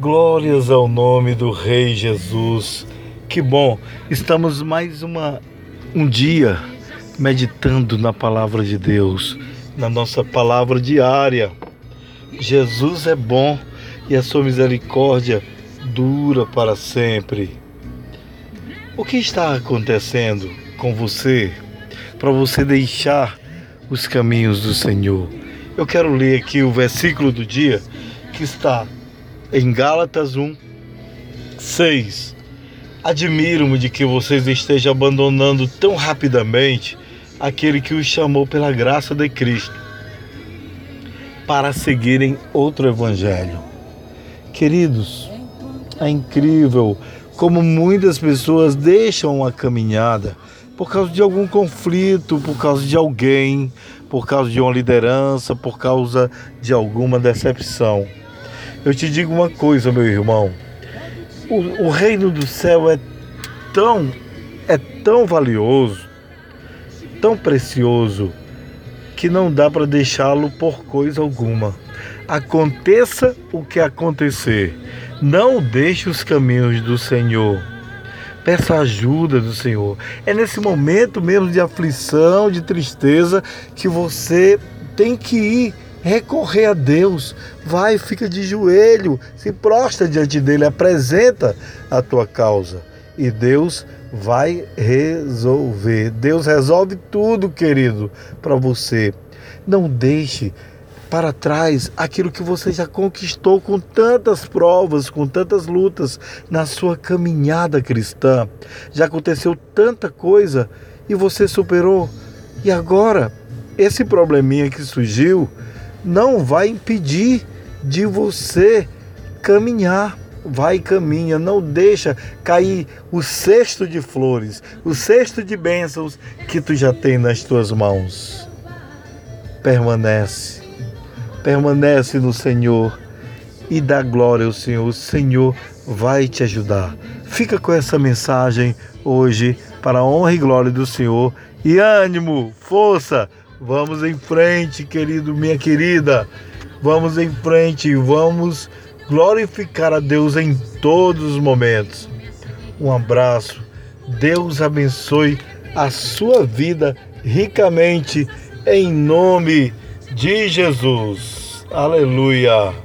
Glórias ao nome do Rei Jesus. Que bom, estamos mais uma um dia meditando na palavra de Deus, na nossa palavra diária. Jesus é bom e a sua misericórdia dura para sempre. O que está acontecendo com você para você deixar os caminhos do Senhor? Eu quero ler aqui o versículo do dia que está em Gálatas 1, 6. Admiro-me de que vocês estejam abandonando tão rapidamente aquele que os chamou pela graça de Cristo para seguirem outro evangelho. Queridos, é incrível como muitas pessoas deixam a caminhada por causa de algum conflito, por causa de alguém, por causa de uma liderança, por causa de alguma decepção. Eu te digo uma coisa, meu irmão. O, o reino do céu é tão, é tão valioso, tão precioso, que não dá para deixá-lo por coisa alguma. Aconteça o que acontecer, não deixe os caminhos do Senhor. Peça ajuda do Senhor. É nesse momento mesmo de aflição, de tristeza, que você tem que ir recorrer a Deus. Vai, fica de joelho, se prostra diante dele, apresenta a tua causa. E Deus vai resolver. Deus resolve tudo, querido, para você. Não deixe para trás aquilo que você já conquistou com tantas provas, com tantas lutas na sua caminhada cristã. Já aconteceu tanta coisa e você superou. E agora, esse probleminha que surgiu não vai impedir de você caminhar. Vai caminha, não deixa cair o cesto de flores, o cesto de bênçãos que tu já tem nas tuas mãos. Permanece, permanece no Senhor e dá glória ao Senhor. O Senhor vai te ajudar. Fica com essa mensagem hoje para a honra e glória do Senhor. E ânimo, força, Vamos em frente, querido, minha querida. Vamos em frente, vamos glorificar a Deus em todos os momentos. Um abraço. Deus abençoe a sua vida ricamente em nome de Jesus. Aleluia.